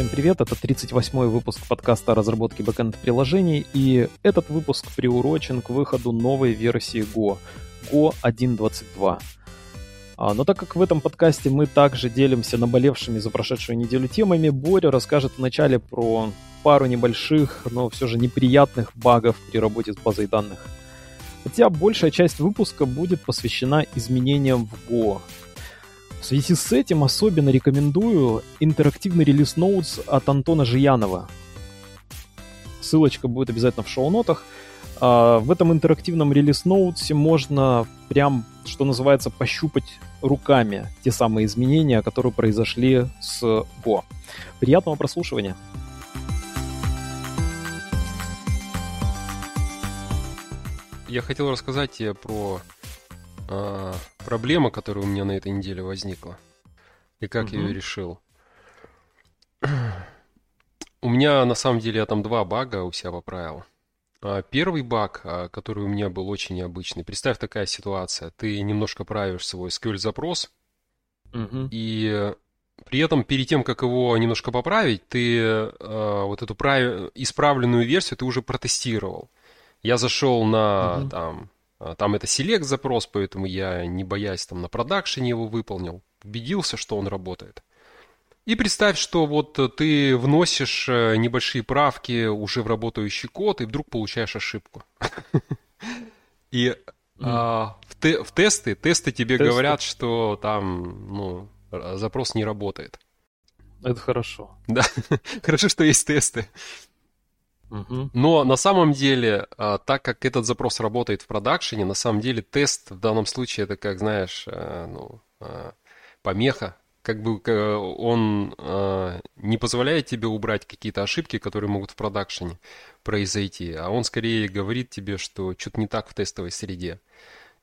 Всем привет, это 38-й выпуск подкаста о разработке бэкэнд-приложений, и этот выпуск приурочен к выходу новой версии Go, Go 1.22. А, но так как в этом подкасте мы также делимся наболевшими за прошедшую неделю темами, Боря расскажет вначале про пару небольших, но все же неприятных багов при работе с базой данных. Хотя большая часть выпуска будет посвящена изменениям в Go, в связи с этим особенно рекомендую интерактивный релиз Notes от Антона Жиянова. Ссылочка будет обязательно в шоу-нотах. А, в этом интерактивном релиз Notes можно прям, что называется, пощупать руками те самые изменения, которые произошли с Go. Приятного прослушивания! Я хотел рассказать тебе про а, проблема, которая у меня на этой неделе возникла, и как угу. я ее решил. У меня на самом деле я там два бага у себя поправил. А, первый баг, а, который у меня был очень необычный. Представь такая ситуация. Ты немножко правишь свой SQL-запрос, угу. и при этом перед тем, как его немножко поправить, ты э, вот эту прав... исправленную версию ты уже протестировал. Я зашел на угу. там там это селект запрос, поэтому я, не боясь, там на продакшене его выполнил. Убедился, что он работает. И представь, что вот ты вносишь э, небольшие правки уже в работающий код, и вдруг получаешь ошибку. И а, в тесты, тесты тебе говорят, что там, ну, запрос не работает. Это хорошо. Да, хорошо, что есть тесты. Но на самом деле, а, так как этот запрос работает в продакшене, на самом деле тест в данном случае это, как знаешь, э, ну, а, помеха. Как бы он а, не позволяет тебе убрать какие-то ошибки, которые могут в продакшене произойти, а он скорее говорит тебе, что что-то не так в тестовой среде.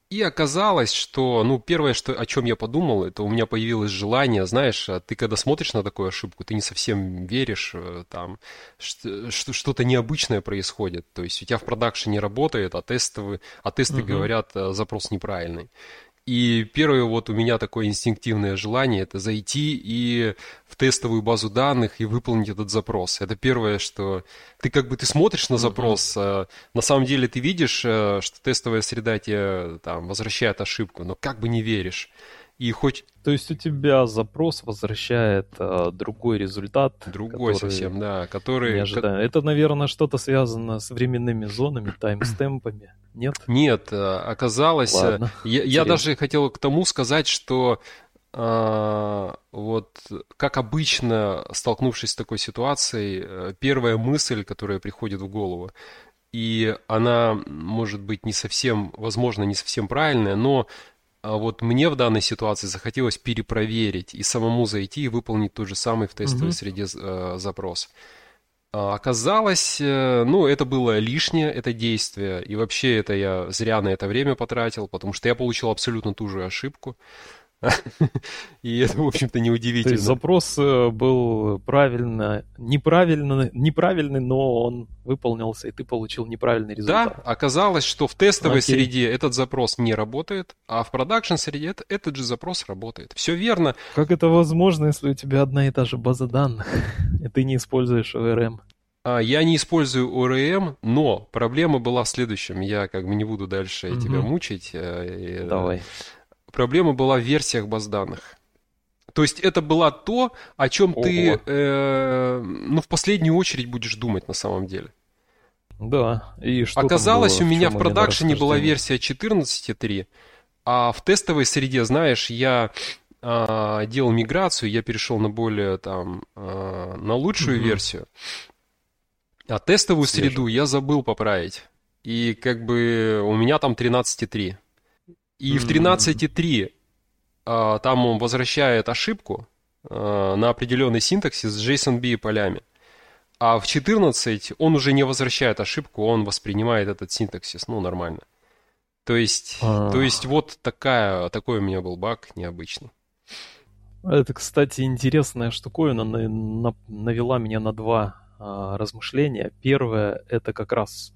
И оказалось, что, ну, первое, что, о чем я подумал, это у меня появилось желание, знаешь, а ты когда смотришь на такую ошибку, ты не совсем веришь, э, там, что, что-то необычное происходит. То есть у тебя в продакшене работает, а, тестовые, а тесты угу. говорят, э, запрос неправильный. И первое вот у меня такое инстинктивное желание это зайти и в тестовую базу данных и выполнить этот запрос. Это первое, что ты как бы ты смотришь на запрос, mm-hmm. на самом деле ты видишь, э, что тестовая среда тебе там возвращает ошибку, но как бы не веришь. И хоть... То есть у тебя запрос возвращает э, другой результат. Другой совсем, да, который... Не ожидаем. Это, наверное, что-то связано с временными зонами, таймстемпами, нет? Нет, э, оказалось... Э, Ладно, я, я даже хотел к тому сказать, что э, вот как обычно, столкнувшись с такой ситуацией, первая мысль, которая приходит в голову, и она может быть не совсем, возможно, не совсем правильная, но а вот мне в данной ситуации захотелось перепроверить и самому зайти и выполнить тот же самый в тестовой mm-hmm. среде э, запрос. А, оказалось, э, ну, это было лишнее, это действие, и вообще это я зря на это время потратил, потому что я получил абсолютно ту же ошибку. И это, в общем-то, неудивительно. То есть запрос э, был правильно, неправильно, неправильный, но он выполнился, и ты получил неправильный результат. Да, оказалось, что в тестовой Окей. среде этот запрос не работает, а в продакшн среде этот же запрос работает. Все верно. Как это возможно, если у тебя одна и та же база данных, и ты не используешь ORM? А, я не использую ORM, но проблема была в следующем. Я как бы не буду дальше угу. тебя мучить. Э, Давай проблема была в версиях баз данных. То есть это было то, о чем Ого. ты, э, ну, в последнюю очередь будешь думать на самом деле. Да. И что Оказалось, было, у меня в продакшене была версия 14.3, а в тестовой среде, знаешь, я э, делал миграцию, я перешел на более там э, на лучшую угу. версию, а тестовую Свежо. среду я забыл поправить. И как бы у меня там 13.3. И mm-hmm. в 13.3 а, там он возвращает ошибку а, на определенный синтаксис с JSONB полями. А в 14 он уже не возвращает ошибку, он воспринимает этот синтаксис, ну, нормально. То есть, а... то есть вот такая, такой у меня был баг необычный. Это, кстати, интересная штуковина навела меня на два а, размышления. Первое, это как раз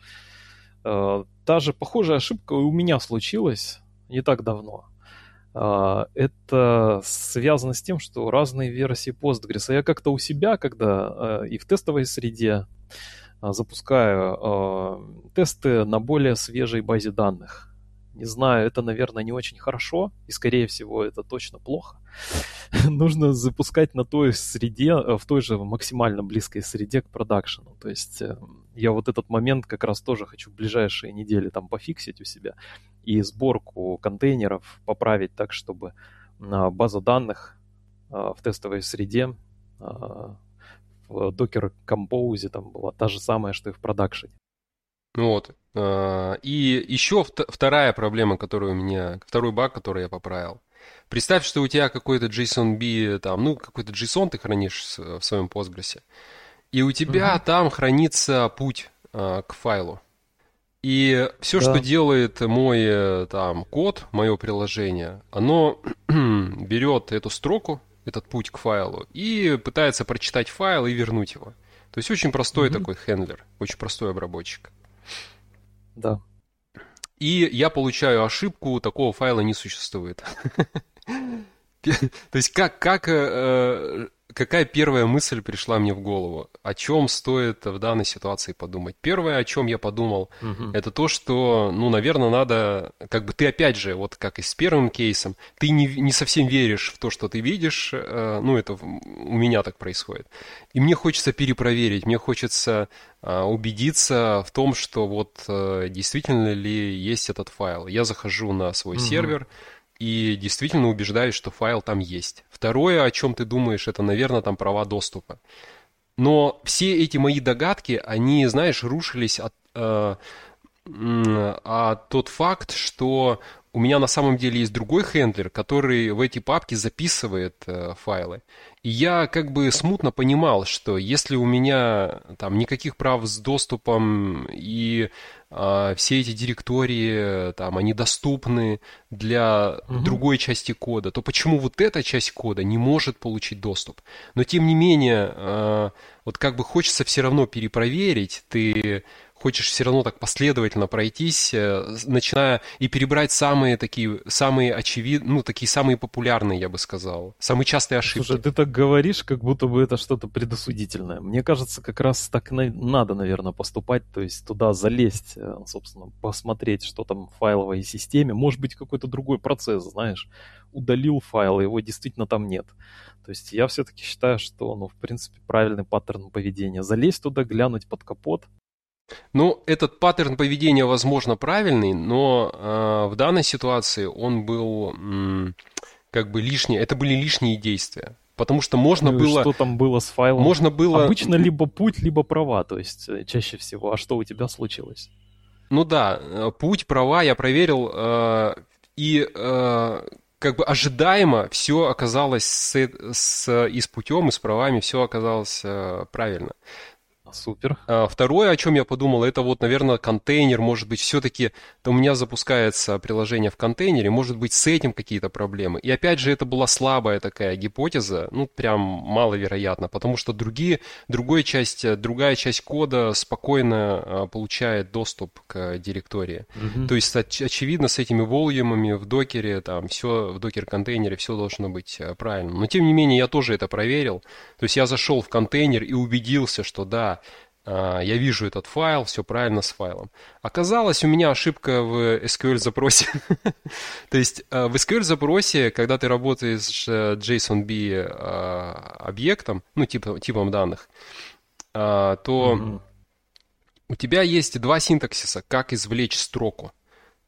а, та же похожая ошибка у меня случилась не так давно. А, это связано с тем, что разные версии Postgres. А я как-то у себя, когда и в тестовой среде запускаю тесты на более свежей базе данных. Не знаю, это, наверное, не очень хорошо, и, скорее всего, это точно плохо. Нужно запускать на той среде, э, в той же максимально близкой среде к продакшену. То есть э, я вот этот момент как раз тоже хочу в ближайшие недели там пофиксить у себя и сборку контейнеров поправить так, чтобы база данных э, в тестовой среде в Docker Compose там была та же самая, что и в продакшене. Вот. А, и еще вторая проблема, которую у меня, второй баг, который я поправил. Представь, что у тебя какой-то JSON-B, там, ну, какой-то JSON ты хранишь в своем Postgres, и у тебя угу. там хранится путь а, к файлу. И все, да. что делает мой э, там код, мое приложение, оно берет эту строку, этот путь к файлу, и пытается прочитать файл и вернуть его. То есть очень простой угу. такой хендлер, очень простой обработчик. Да. И я получаю ошибку, такого файла не существует. То есть как, как э, какая первая мысль пришла мне в голову? О чем стоит в данной ситуации подумать? Первое, о чем я подумал, угу. это то, что, ну, наверное, надо, как бы ты опять же, вот как и с первым кейсом, ты не, не совсем веришь в то, что ты видишь, э, ну, это у меня так происходит. И мне хочется перепроверить, мне хочется э, убедиться в том, что вот э, действительно ли есть этот файл. Я захожу на свой угу. сервер, и действительно убеждаюсь, что файл там есть. Второе, о чем ты думаешь, это, наверное, там права доступа. Но все эти мои догадки, они, знаешь, рушились от, э, а тот факт, что у меня на самом деле есть другой хендлер, который в эти папки записывает э, файлы. И я как бы смутно понимал, что если у меня там никаких прав с доступом и все эти директории там они доступны для угу. другой части кода, то почему вот эта часть кода не может получить доступ? Но тем не менее, э, вот как бы хочется все равно перепроверить, ты хочешь все равно так последовательно пройтись, э, начиная и перебрать самые такие, самые очевидные, ну, такие самые популярные, я бы сказал, самые частые ошибки. Слушай, ты так говоришь, как будто бы это что-то предосудительное. Мне кажется, как раз так на... надо, наверное, поступать, то есть туда залезть, э, собственно, посмотреть, что там в файловой системе. Может быть, какой-то другой процесс, знаешь, удалил файл, его действительно там нет. То есть я все-таки считаю, что, ну, в принципе, правильный паттерн поведения. Залезть туда, глянуть под капот, ну, этот паттерн поведения, возможно, правильный, но э, в данной ситуации он был м, как бы лишний, это были лишние действия. Потому что можно ну, было... Что там было с файлом? Можно было... Обычно либо путь, либо права, то есть э, чаще всего. А что у тебя случилось? Ну да, э, путь, права я проверил, э, и э, как бы ожидаемо все оказалось с, с, и с путем, и с правами все оказалось э, правильно. Супер. А, второе, о чем я подумал, это вот, наверное, контейнер, может быть, все-таки у меня запускается приложение в контейнере, может быть, с этим какие-то проблемы. И опять же, это была слабая такая гипотеза, ну, прям маловероятно, потому что другие, другая часть, другая часть кода спокойно а, получает доступ к директории. Угу. То есть, оч- очевидно, с этими волюмами в докере, там, все в докер-контейнере, все должно быть а, правильно. Но, тем не менее, я тоже это проверил. То есть, я зашел в контейнер и убедился, что да, я вижу этот файл, все правильно с файлом. Оказалось, у меня ошибка в SQL запросе. То есть а, в SQL запросе, когда ты работаешь с JSON-B а, объектом, ну, типа, типом данных, то у тебя есть два синтаксиса, как извлечь строку.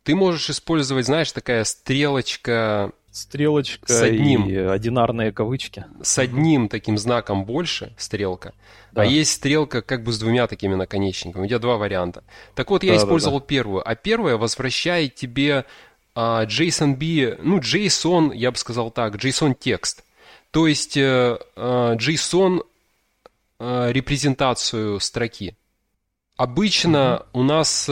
Ты можешь использовать, знаешь, такая стрелочка Стрелочка с одним, и одинарные кавычки. С одним таким знаком больше, стрелка. Да. А есть стрелка как бы с двумя такими наконечниками. У тебя два варианта. Так вот, я да, использовал да, да. первую. А первая возвращает тебе а, JSON-B, ну, JSON, я бы сказал так, JSON-текст. То есть а, JSON а, репрезентацию строки. Обычно угу. у нас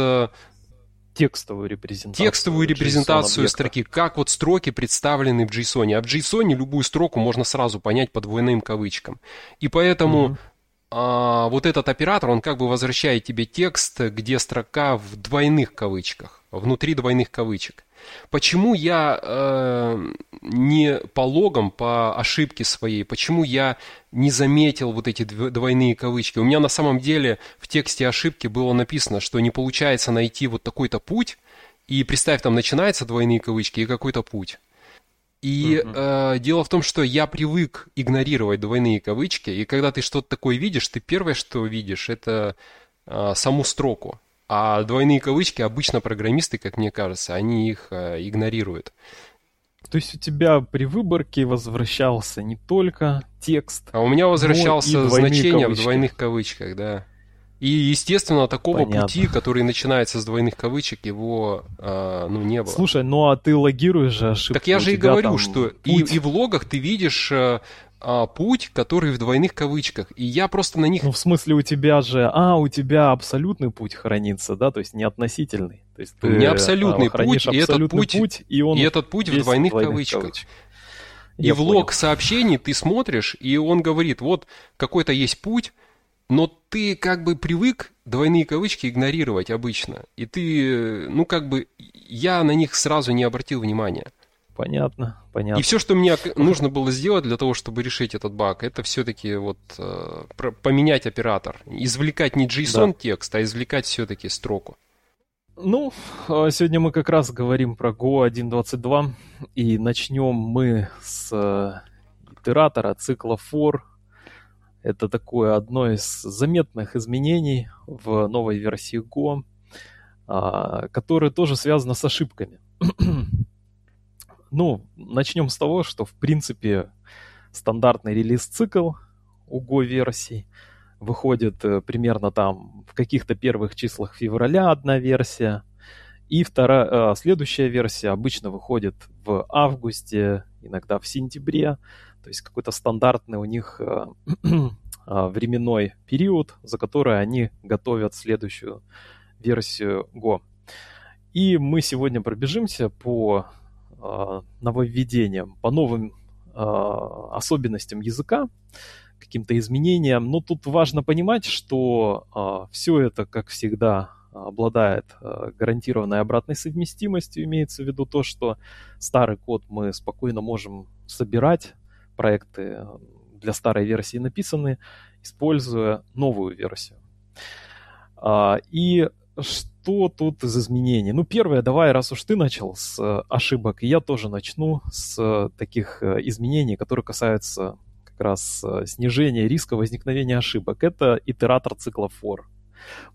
текстовую репрезентацию. Текстовую репрезентацию строки, как вот строки представлены в JSON. А в JSON любую строку можно сразу понять по двойным кавычкам. И поэтому угу. а, вот этот оператор, он как бы возвращает тебе текст, где строка в двойных кавычках, внутри двойных кавычек. Почему я э, не по логам, по ошибке своей, почему я не заметил вот эти двойные кавычки? У меня на самом деле в тексте ошибки было написано, что не получается найти вот такой-то путь, и представь, там начинаются двойные кавычки и какой-то путь. И uh-huh. э, дело в том, что я привык игнорировать двойные кавычки, и когда ты что-то такое видишь, ты первое, что видишь, это э, саму строку. А двойные кавычки обычно программисты, как мне кажется, они их э, игнорируют. То есть у тебя при выборке возвращался не только текст, а у меня возвращался значение кавычки. в двойных кавычках, да. И, естественно, такого Понятно. пути, который начинается с двойных кавычек, его э, ну, не было. Слушай, ну а ты логируешь же ошибку. Так я же и говорю, что и, и в логах ты видишь э, а, путь, который в двойных кавычках. И я просто на них... Ну, в смысле, у тебя же... А, у тебя абсолютный путь хранится, да? То есть не относительный. То есть ты не абсолютный а, путь, и этот путь, путь, и, он и этот путь в двойных, двойных кавычках. кавычках. И я в понял. лог сообщений ты смотришь, и он говорит, вот какой-то есть путь, но ты как бы привык двойные кавычки игнорировать обычно. И ты, ну как бы, я на них сразу не обратил внимания. Понятно, понятно. И все, что мне нужно было сделать для того, чтобы решить этот баг, это все-таки вот э, поменять оператор. Извлекать не JSON да. текст, а извлекать все-таки строку. Ну, а сегодня мы как раз говорим про Go 1.22, и начнем мы с э, итератора цикла for это такое одно из заметных изменений в новой версии Go, а, которое тоже связано с ошибками. Ну, начнем с того, что в принципе стандартный релиз-цикл у Go версий выходит э, примерно там в каких-то первых числах февраля одна версия, и вторая, э, следующая версия обычно выходит в августе, иногда в сентябре. То есть какой-то стандартный у них э, а, временной период, за который они готовят следующую версию Go. И мы сегодня пробежимся по нововведениям, по новым э, особенностям языка, каким-то изменениям. Но тут важно понимать, что э, все это, как всегда, обладает гарантированной обратной совместимостью. Имеется в виду то, что старый код мы спокойно можем собирать, проекты для старой версии написаны, используя новую версию. А, и что тут из изменений? Ну, первое, давай, раз уж ты начал с э, ошибок, я тоже начну с таких э, изменений, которые касаются как раз э, снижения риска возникновения ошибок. Это итератор цикла for.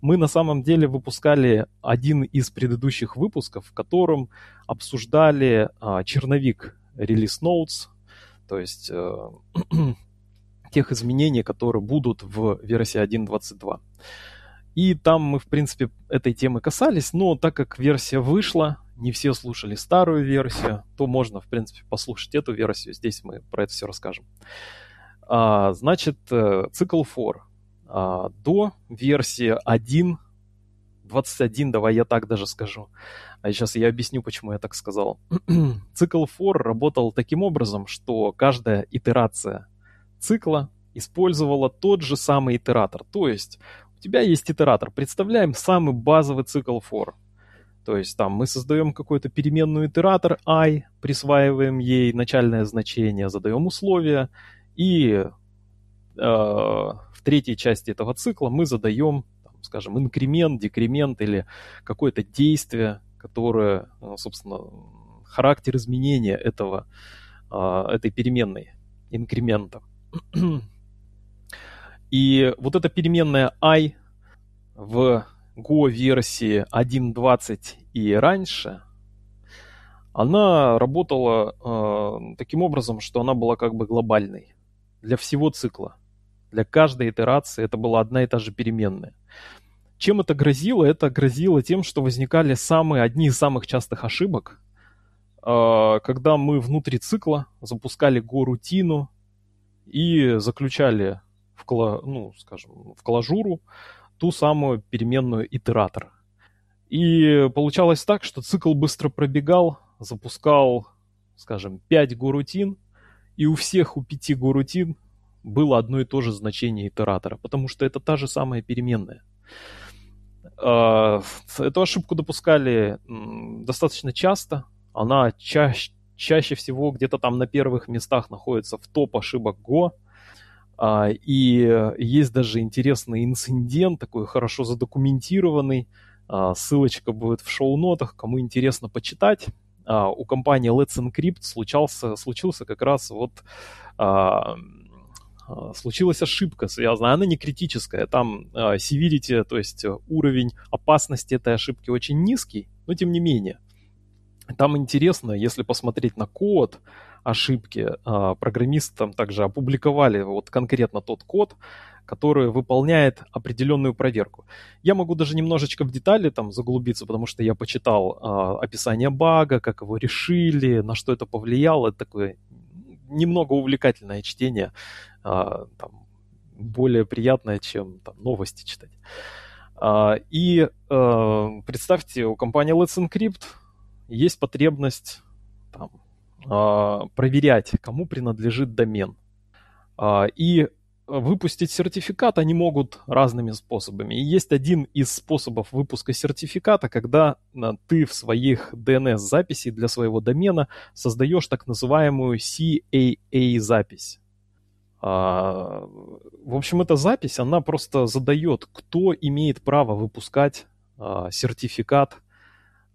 Мы на самом деле выпускали один из предыдущих выпусков, в котором обсуждали а, черновик Release Notes, то есть э, тех изменений, которые будут в версии 1.22. И там мы, в принципе, этой темы касались, но так как версия вышла, не все слушали старую версию, то можно, в принципе, послушать эту версию. Здесь мы про это все расскажем. А, значит, э, цикл for. А, до версии 1, 21, давай я так даже скажу. А сейчас я объясню, почему я так сказал. Цикл for работал таким образом, что каждая итерация цикла использовала тот же самый итератор. То есть у тебя есть итератор. Представляем самый базовый цикл for. То есть там мы создаем какой-то переменную итератор i, присваиваем ей начальное значение, задаем условия, и э, в третьей части этого цикла мы задаем, там, скажем, инкремент, декремент или какое-то действие, которое, э, собственно, характер изменения этого, э, этой переменной инкремента. И вот эта переменная i в Go версии 1.20 и раньше, она работала э, таким образом, что она была как бы глобальной для всего цикла. Для каждой итерации это была одна и та же переменная. Чем это грозило? Это грозило тем, что возникали самые, одни из самых частых ошибок, э, когда мы внутри цикла запускали Go-рутину и заключали в, кла, ну, скажем, в клажуру ту самую переменную итератор. И получалось так, что цикл быстро пробегал, запускал, скажем, 5 горутин, и у всех у 5 горутин было одно и то же значение итератора, потому что это та же самая переменная. А, эту ошибку допускали достаточно часто. Она чаще, чаще всего где-то там на первых местах находится в топ ошибок Go. А, и есть даже интересный инцидент, такой хорошо задокументированный. А, ссылочка будет в шоу-нотах, кому интересно почитать. У компании Let's Encrypt случался, случился как раз вот а, случилась ошибка связанная, она не критическая, там severity, то есть уровень опасности этой ошибки очень низкий, но тем не менее. Там интересно, если посмотреть на код ошибки, uh, программисты там также опубликовали вот конкретно тот код, который выполняет определенную проверку. Я могу даже немножечко в детали там заглубиться, потому что я почитал э, описание бага, как его решили, на что это повлияло. Это такое немного увлекательное чтение, а, там, более приятное, чем там, новости читать. А, и а, представьте, у компании Let's Encrypt есть потребность там, а, проверять, кому принадлежит домен. А, и выпустить сертификат они могут разными способами. И есть один из способов выпуска сертификата, когда а, ты в своих DNS-записей для своего домена создаешь так называемую CAA-запись. А, в общем, эта запись, она просто задает, кто имеет право выпускать а, сертификат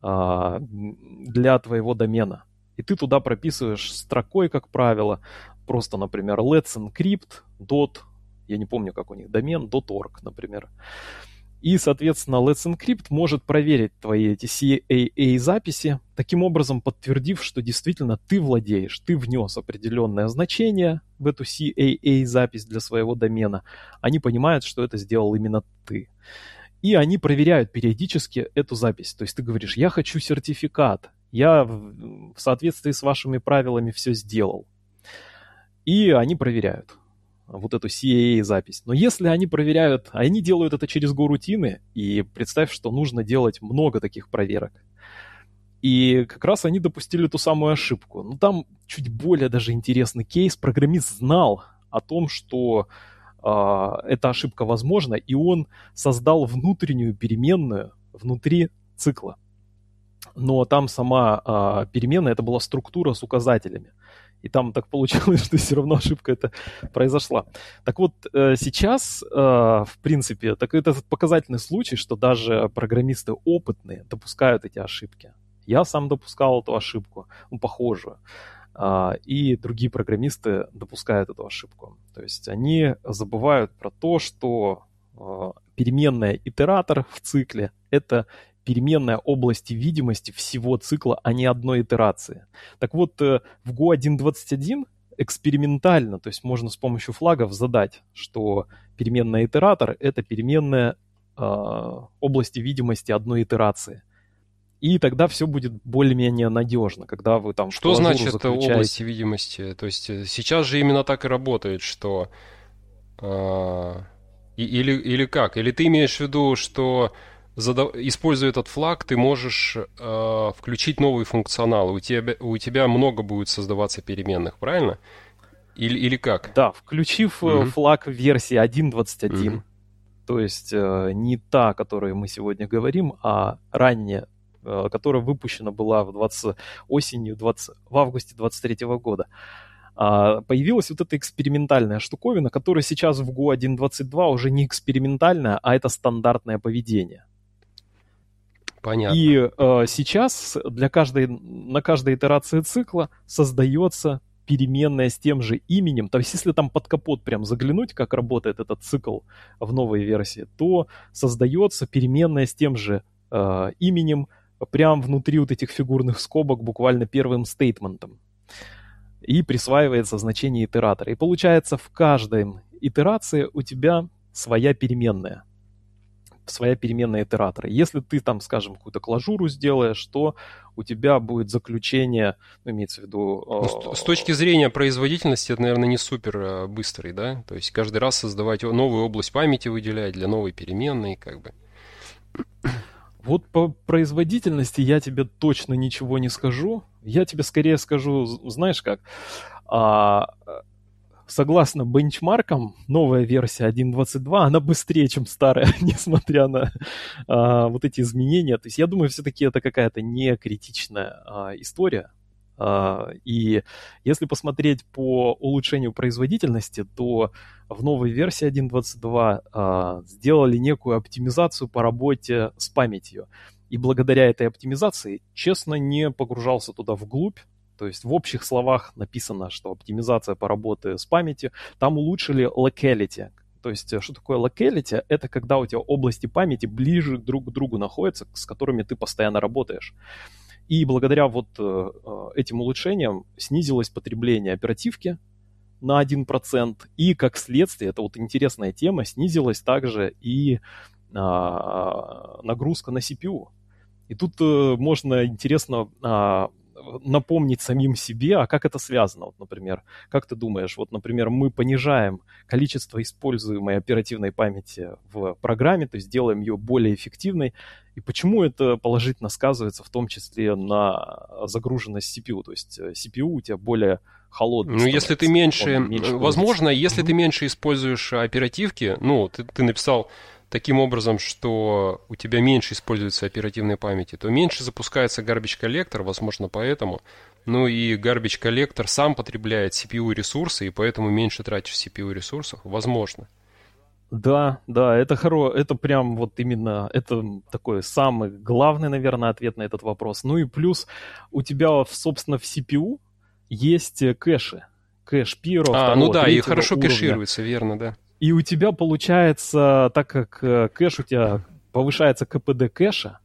для твоего домена. И ты туда прописываешь строкой, как правило, просто, например, let's encrypt dot, я не помню, как у них домен, .org, например. И, соответственно, Let's Encrypt может проверить твои эти CAA-записи, таким образом подтвердив, что действительно ты владеешь, ты внес определенное значение в эту CAA-запись для своего домена. Они понимают, что это сделал именно ты. И они проверяют периодически эту запись. То есть ты говоришь, я хочу сертификат, я в соответствии с вашими правилами все сделал. И они проверяют вот эту CAA-запись. Но если они проверяют, они делают это через Go-рутины, и представь, что нужно делать много таких проверок. И как раз они допустили ту самую ошибку. Но там чуть более даже интересный кейс. Программист знал о том, что э, эта ошибка возможна, и он создал внутреннюю переменную внутри цикла. Но там сама э, переменная, это была структура с указателями и там так получилось, что все равно ошибка эта произошла. Так вот, э, сейчас, э, в принципе, так это показательный случай, что даже программисты опытные допускают эти ошибки. Я сам допускал эту ошибку, ну, похожую. А, и другие программисты допускают эту ошибку. То есть они забывают про то, что э, переменная итератор в цикле — это переменная области видимости всего цикла, а не одной итерации. Так вот, э, в Go 1.21 экспериментально, то есть можно с помощью флагов задать, что переменная итератор — это переменная э, области видимости одной итерации. И тогда все будет более-менее надежно, когда вы там... Что значит заключаете... области видимости? То есть э, сейчас же именно так и работает, что... Э, или, или как? Или ты имеешь в виду, что задав... используя этот флаг, ты можешь э, включить новый функционал. У тебя, у тебя много будет создаваться переменных, правильно? Или, или как? Да, включив mm-hmm. флаг версии 1.21, mm-hmm. то есть э, не та, о которой мы сегодня говорим, а ранняя, э, которая выпущена была в 20... осенью 20... в августе 23 года. А, появилась вот эта экспериментальная штуковина, которая сейчас в Go 1.22 уже не экспериментальная, а это стандартное поведение. Понятно. И э, сейчас для каждой, на каждой итерации цикла создается переменная с тем же именем. То есть, если там под капот прям заглянуть, как работает этот цикл в новой версии, то создается переменная с тем же э, именем прям внутри вот этих фигурных скобок буквально первым стейтментом. И присваивается значение итератора. И получается, в каждой итерации у тебя своя переменная своя переменная итератора. Если ты там, скажем, какую-то клажуру сделаешь, то у тебя будет заключение, ну, имеется в виду... Ну, с, точки зрения производительности, это, наверное, не супер э, быстрый, да? То есть каждый раз создавать новую область памяти выделять для новой переменной, как бы. Вот по производительности я тебе точно ничего не скажу. Я тебе скорее скажу, знаешь как, а, согласно бенчмаркам, новая версия 1.22, она быстрее, чем старая, несмотря на а, вот эти изменения. То есть я думаю, все-таки это какая-то не критичная а, история. А, и если посмотреть по улучшению производительности, то в новой версии 1.22 а, сделали некую оптимизацию по работе с памятью. И благодаря этой оптимизации, честно, не погружался туда вглубь, то есть в общих словах написано, что оптимизация по работе с памятью, там улучшили locality. То есть что такое locality? Это когда у тебя области памяти ближе друг к другу находятся, с которыми ты постоянно работаешь. И благодаря вот э, э, этим улучшениям снизилось потребление оперативки на 1%, и как следствие, это вот интересная тема, снизилась также и а, нагрузка на CPU. И тут э, можно интересно а, напомнить самим себе, а как это связано, вот, например, как ты думаешь, вот, например, мы понижаем количество используемой оперативной памяти в программе, то есть делаем ее более эффективной, и почему это положительно сказывается в том числе на загруженность CPU, то есть э, CPU у тебя более холодный. Ну, если ты меньше, меньше возможно, если mm-hmm. ты меньше используешь оперативки, ну, ты, ты написал таким образом, что у тебя меньше используется оперативной памяти, то меньше запускается garbage коллектор, возможно, поэтому. Ну и garbage коллектор сам потребляет CPU ресурсы, и поэтому меньше тратишь CPU ресурсов, возможно. Да, да, это хоро, это прям вот именно, это такой самый главный, наверное, ответ на этот вопрос. Ну и плюс у тебя, собственно, в CPU есть кэши, кэш первого, А, ну да, и хорошо уровня. кэшируется, верно, да. И у тебя получается, так как э, кэш у тебя повышается КПД кэша,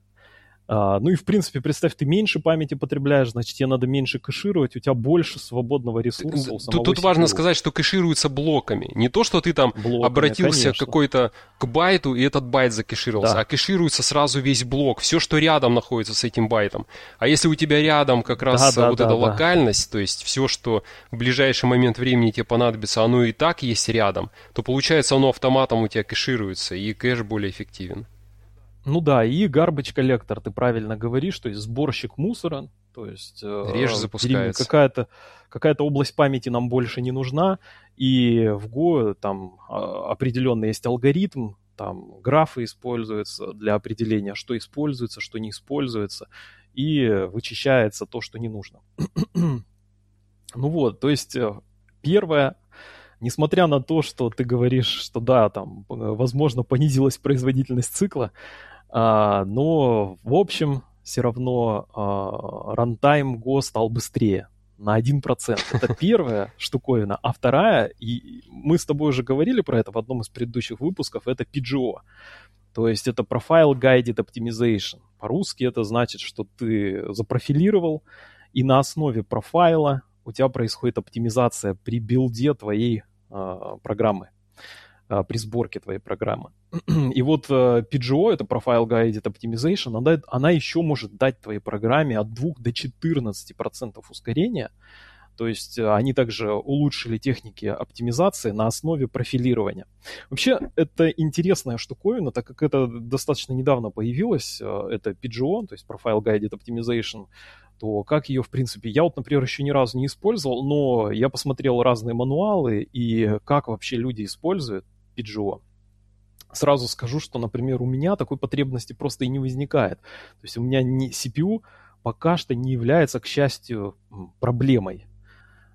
а, ну и, в принципе, представь, ты меньше памяти потребляешь, значит, тебе надо меньше кэшировать, у тебя больше свободного ресурса у самого Тут, тут важно сказать, что кэшируется блоками. Не то, что ты там блоками, обратился какой-то к байту, и этот байт закэшировался, да. а кэшируется сразу весь блок, все, что рядом находится с этим байтом. А если у тебя рядом как раз да, да, вот да, эта да. локальность, то есть все, что в ближайший момент времени тебе понадобится, оно и так есть рядом, то получается оно автоматом у тебя кэшируется, и кэш более эффективен. Ну да, и garbage collector, ты правильно говоришь, то есть сборщик мусора, то есть э, реже запускается. Какая-то какая область памяти нам больше не нужна, и в Go там а, определенный есть алгоритм, там графы используются для определения, что используется, что не используется, и вычищается то, что не нужно. ну вот, то есть э, первое, несмотря на то, что ты говоришь, что да, там, э, возможно, понизилась производительность цикла, но, в общем, все равно а, рантайм Go стал быстрее на 1%. Это первая штуковина. А вторая, и мы с тобой уже говорили про это в одном из предыдущих выпусков, это PGO. То есть это Profile Guided Optimization. По-русски это значит, что ты запрофилировал, и на основе профайла у тебя происходит оптимизация при билде твоей э, программы. А, при сборке твоей программы. И вот э, PGO, это Profile Guided Optimization, она, она еще может дать твоей программе от 2 до 14% ускорения. То есть э, они также улучшили техники оптимизации на основе профилирования. Вообще, это интересная штуковина, так как это достаточно недавно появилось, э, это PGO, то есть Profile Guided Optimization, то как ее, в принципе, я вот, например, еще ни разу не использовал, но я посмотрел разные мануалы и как вообще люди используют. PGO. Сразу скажу, что, например, у меня такой потребности просто и не возникает. То есть у меня не, CPU пока что не является, к счастью, проблемой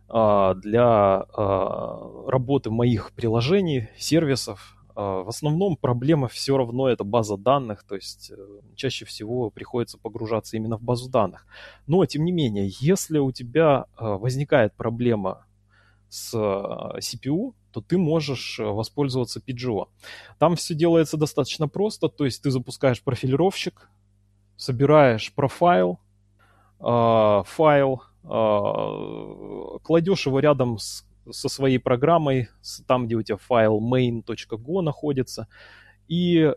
а, для а, работы моих приложений, сервисов. А, в основном проблема все равно это база данных, то есть э, чаще всего приходится погружаться именно в базу данных. Но, тем не менее, если у тебя возникает проблема с CPU, то ты можешь э, воспользоваться PGO. Там все делается достаточно просто, то есть ты запускаешь профилировщик, собираешь профайл, э, файл, э, кладешь его рядом с, со своей программой, с, там, где у тебя файл main.go находится, и э,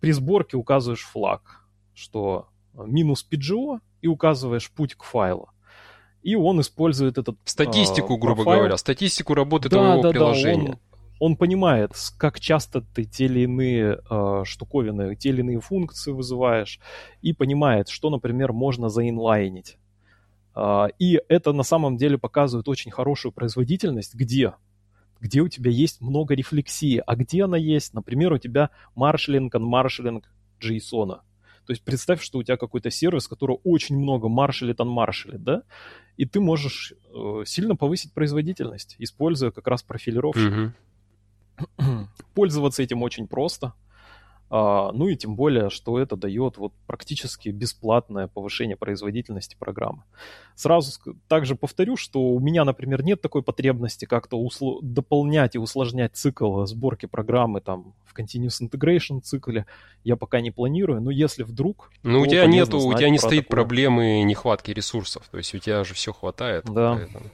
при сборке указываешь флаг, что минус PGO, и указываешь путь к файлу и он использует этот Статистику, э, грубо профайл. говоря, статистику работы да, твоего да, приложения. Да, он, он понимает, как часто ты те или иные э, штуковины, те или иные функции вызываешь, и понимает, что, например, можно заинлайнить. А, и это на самом деле показывает очень хорошую производительность, где где у тебя есть много рефлексии, а где она есть, например, у тебя маршалинг, анмаршалинг JSON. То есть представь, что у тебя какой-то сервис, который очень много маршалит, анмаршалит, да, и ты можешь э, сильно повысить производительность, используя как раз профилировщик. Mm-hmm. Пользоваться этим очень просто. А, ну и тем более, что это дает вот практически бесплатное повышение производительности программы. Сразу также повторю, что у меня, например, нет такой потребности как-то усл- дополнять и усложнять цикл сборки программы там в Continuous Integration цикле. Я пока не планирую, но если вдруг... Ну у тебя нету, у тебя не стоит такое. проблемы нехватки ресурсов, то есть у тебя же все хватает. Да. Поэтому.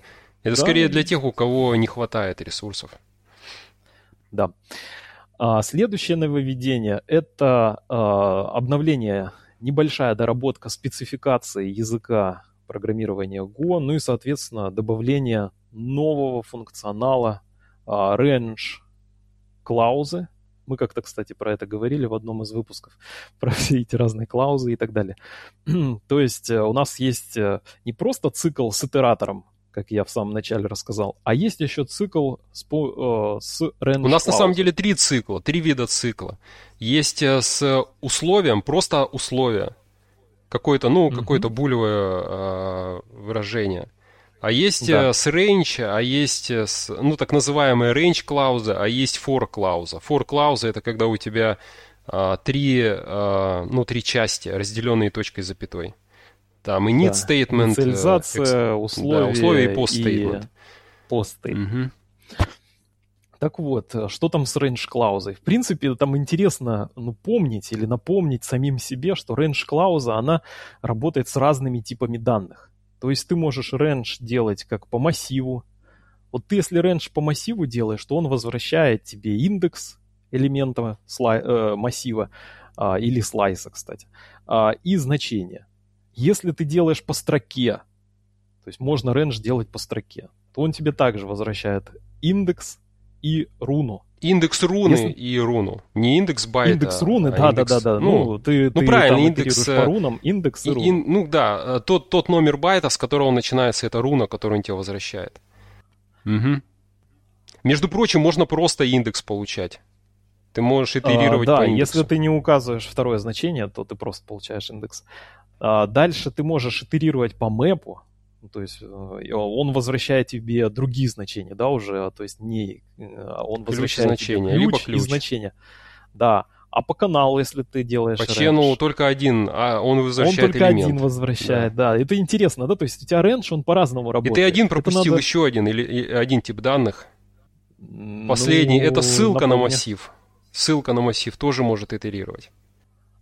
Это да. скорее для тех, у кого не хватает ресурсов. Да. А, следующее нововведение – это а, обновление, небольшая доработка спецификации языка программирования Go, ну и, соответственно, добавление нового функционала а, range клаузы. Мы как-то, кстати, про это говорили в одном из выпусков, про все эти разные клаузы и так далее. То есть э, у нас есть э, не просто цикл с итератором, как я в самом начале рассказал. А есть еще цикл с, э, с range У нас на самом деле три цикла, три вида цикла. Есть э, с условием, просто условие. Какое-то, ну, угу. какое-то булевое э, выражение. А есть да. э, с range, а есть с, ну, так называемая range клауза, а есть for клауза. For клауза это когда у тебя э, три, э, ну, три части, разделенные точкой запятой. Там и need statement. Э, Инициализация, условия, да, условия и post statement. И post statement. Угу. Так вот, что там с range клаузой? В принципе, там интересно ну, помнить или напомнить самим себе, что range клауза, она работает с разными типами данных. То есть ты можешь range делать как по массиву. Вот ты если range по массиву делаешь, то он возвращает тебе индекс элемента слай, э, массива э, или слайса, кстати, э, и значение. Если ты делаешь по строке, то есть можно range делать по строке, то он тебе также возвращает индекс и руну. Индекс руны Если... и руну. Не индекс байта. Индекс руны, а да, индекс... да, да, да. Ну, ну ты, ну ты правильно, индекс по рунам, индекс и, и рун. ну да, э, тот, тот номер байта, с которого начинается эта руна, которую он тебе возвращает. Угу. Между прочим, можно просто индекс получать. Ты можешь итерировать а, да, по индексу. если ты не указываешь второе значение, то ты просто получаешь индекс. А, дальше ты можешь итерировать по мэпу, ну, то есть э, он возвращает тебе другие значения, да, уже, то есть не э, он возвращает значения, тебе ключ, либо ключ. и значения. Да, а по каналу, если ты делаешь По чену только один, а он возвращает Он только элемент. один возвращает, да. да. Это интересно, да, то есть у тебя range, он по-разному работает. И ты один пропустил надо... еще один, или один тип данных. Последний, ну, это ссылка напомню. на массив. Ссылка на массив тоже может итерировать.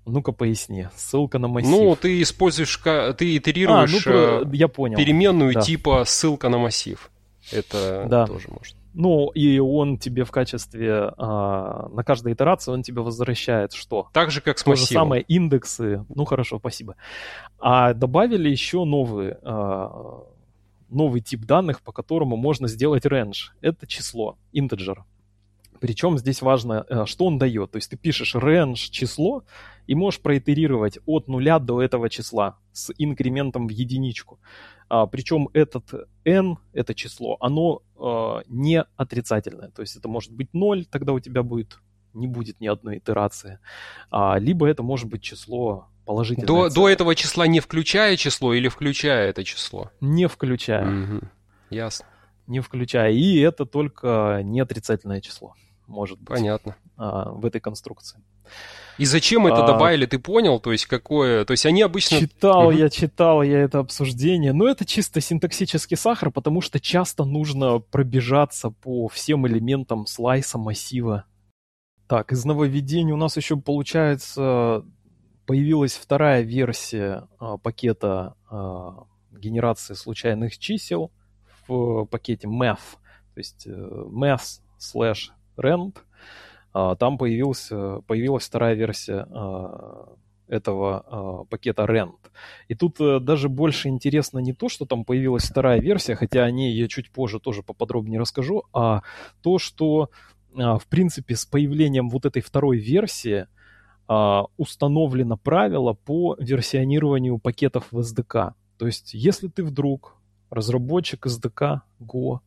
Ну-ка поясни. Ссылка на массив. Ну, ты используешь, ты итерируешь а, ну, я понял. переменную да. типа ссылка на массив. Это да. тоже может. Ну, и он тебе в качестве, а, на каждой итерации он тебе возвращает что? Так же, как с То массивом. же самое индексы. Ну, хорошо, спасибо. А добавили еще новый, а, новый тип данных, по которому можно сделать range. Это число, integer. Причем здесь важно, э, что он дает. То есть ты пишешь range число и можешь проитерировать от нуля до этого числа с инкрементом в единичку. А, причем этот n, это число, оно а, не отрицательное. То есть это может быть 0, тогда у тебя будет не будет ни одной итерации. А, либо это может быть число положительное. До, до этого числа не включая число или включая это число? Не включая. Угу. Ясно. Не включая. И это только не отрицательное число может быть. Понятно. А, в этой конструкции. И зачем это а, добавили, ты понял? То есть какое... То есть они обычно... Читал угу. я, читал я это обсуждение. Но это чисто синтаксический сахар, потому что часто нужно пробежаться по всем элементам слайса массива. Так, из нововведений у нас еще получается появилась вторая версия а, пакета а, генерации случайных чисел в пакете math. То есть э, math slash Rand, а, там появился, появилась вторая версия а, этого а, пакета Rand. И тут э, даже больше интересно не то, что там появилась вторая версия, хотя о ней я чуть позже тоже поподробнее расскажу, а то, что в принципе с появлением вот этой второй версии установлено правило по версионированию пакетов в SDK. То есть, если ты вдруг разработчик SDK Go.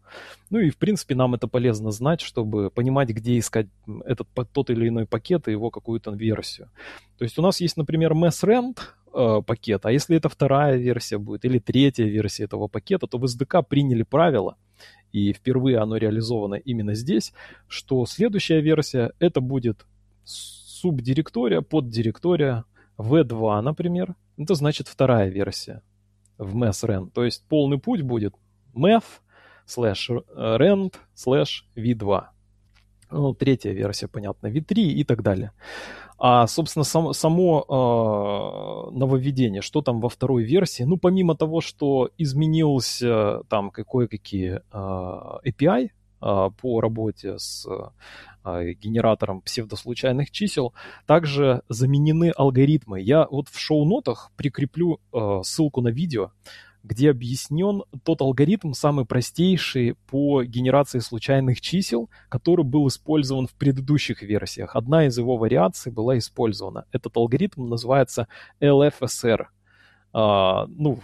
Ну и, в принципе, нам это полезно знать, чтобы понимать, где искать этот, тот или иной пакет и его какую-то версию. То есть у нас есть, например, MessRent э, пакет, а если это вторая версия будет или третья версия этого пакета, то в SDK приняли правило, и впервые оно реализовано именно здесь, что следующая версия это будет субдиректория, поддиректория V2, например. Это значит вторая версия в MES То есть полный путь будет MEF slash rent slash v2. Ну, третья версия, понятно, v3 и так далее. А, собственно, сам, само э, нововведение, что там во второй версии, ну, помимо того, что изменился там кое-какие э, API э, по работе с э, генератором псевдослучайных чисел, также заменены алгоритмы. Я вот в шоу-нотах прикреплю э, ссылку на видео, где объяснен тот алгоритм, самый простейший по генерации случайных чисел, который был использован в предыдущих версиях. Одна из его вариаций была использована. Этот алгоритм называется LFSR. А, ну,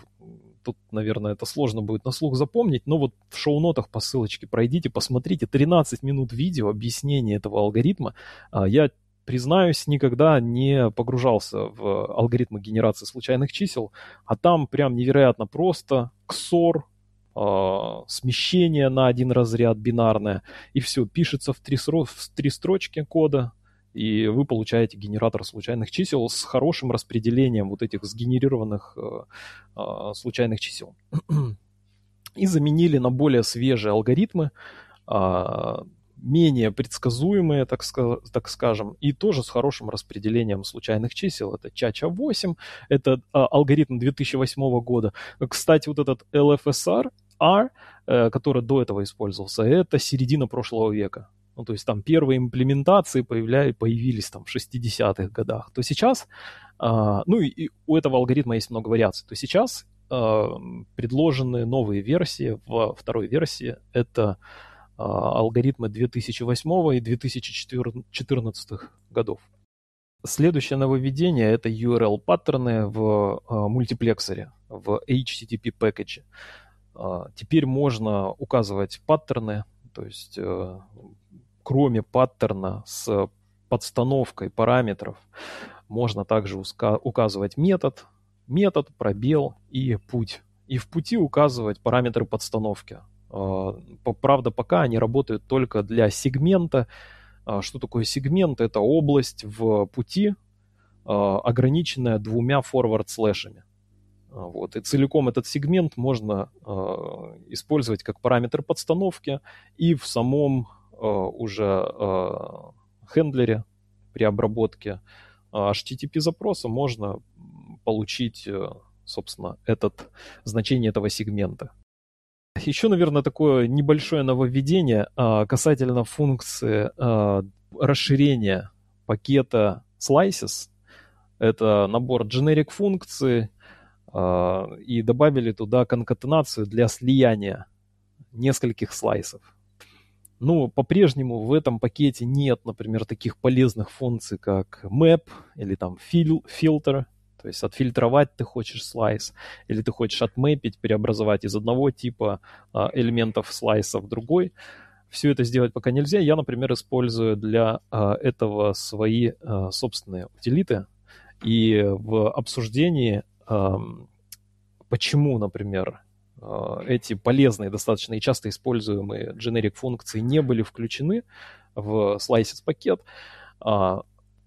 тут, наверное, это сложно будет на слух запомнить, но вот в шоу-нотах по ссылочке пройдите, посмотрите 13 минут видео объяснения этого алгоритма. А, я признаюсь, никогда не погружался в алгоритмы генерации случайных чисел, а там прям невероятно просто XOR, э, смещение на один разряд бинарное, и все, пишется в три, в три строчки кода, и вы получаете генератор случайных чисел с хорошим распределением вот этих сгенерированных э, э, случайных чисел. и заменили на более свежие алгоритмы, э, менее предсказуемые, так, так скажем, и тоже с хорошим распределением случайных чисел. Это Чача 8, это а, алгоритм 2008 года. Кстати, вот этот LFSR, R, э, который до этого использовался, это середина прошлого века. Ну, то есть там первые имплементации появляли, появились там в 60-х годах. То сейчас, э, ну и, у этого алгоритма есть много вариаций. То сейчас э, предложены новые версии. Во второй версии это а, алгоритмы 2008 и 2014 годов. Следующее нововведение это URL-паттерны в а, мультиплексоре, в HTTP пакете. Теперь можно указывать паттерны, то есть э, кроме паттерна с подстановкой параметров, можно также указывать метод, метод, пробел и путь. И в пути указывать параметры подстановки. А, правда, пока они работают только для сегмента. А, что такое сегмент? Это область в пути, а, ограниченная двумя форвард-слэшами. Вот. И целиком этот сегмент можно использовать как параметр подстановки и в самом уже хендлере при обработке HTTP запроса можно получить, собственно, этот, значение этого сегмента. Еще, наверное, такое небольшое нововведение касательно функции расширения пакета slices. Это набор generic функций и добавили туда конкатенацию для слияния нескольких слайсов. Ну, по-прежнему в этом пакете нет, например, таких полезных функций, как map или там fil filter, то есть отфильтровать ты хочешь слайс, или ты хочешь отмэпить, преобразовать из одного типа а, элементов слайса в другой. Все это сделать пока нельзя. Я, например, использую для а, этого свои а, собственные утилиты. И в обсуждении, почему, например, эти полезные, достаточно и часто используемые generic функции не были включены в slices пакет,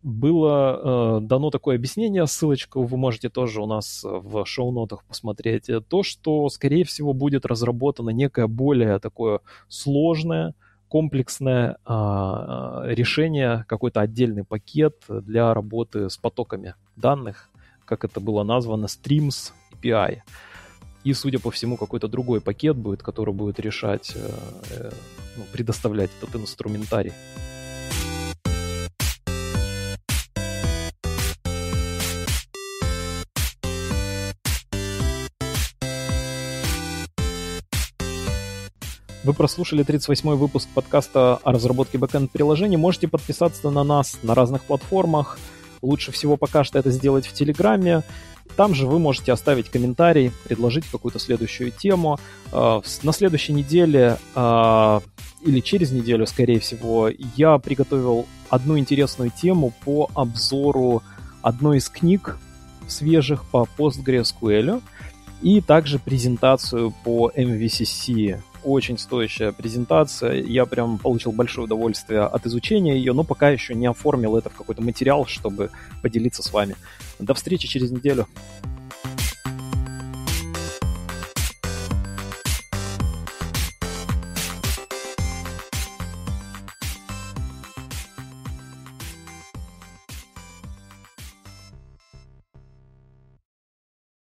было э, дано такое объяснение, ссылочку вы можете тоже у нас в шоу-нотах посмотреть, то, что, скорее всего, будет разработано некое более такое сложное, комплексное э, решение, какой-то отдельный пакет для работы с потоками данных, как это было названо, Streams API. И, судя по всему, какой-то другой пакет будет, который будет решать, э, э, ну, предоставлять этот инструментарий. Вы прослушали 38-й выпуск подкаста о разработке бэкэнд приложений. Можете подписаться на нас на разных платформах. Лучше всего пока что это сделать в Телеграме. Там же вы можете оставить комментарий, предложить какую-то следующую тему. А, на следующей неделе а, или через неделю, скорее всего, я приготовил одну интересную тему по обзору одной из книг свежих по PostgreSQL и также презентацию по MVCC. Очень стоящая презентация. Я прям получил большое удовольствие от изучения ее, но пока еще не оформил это в какой-то материал, чтобы поделиться с вами. До встречи через неделю.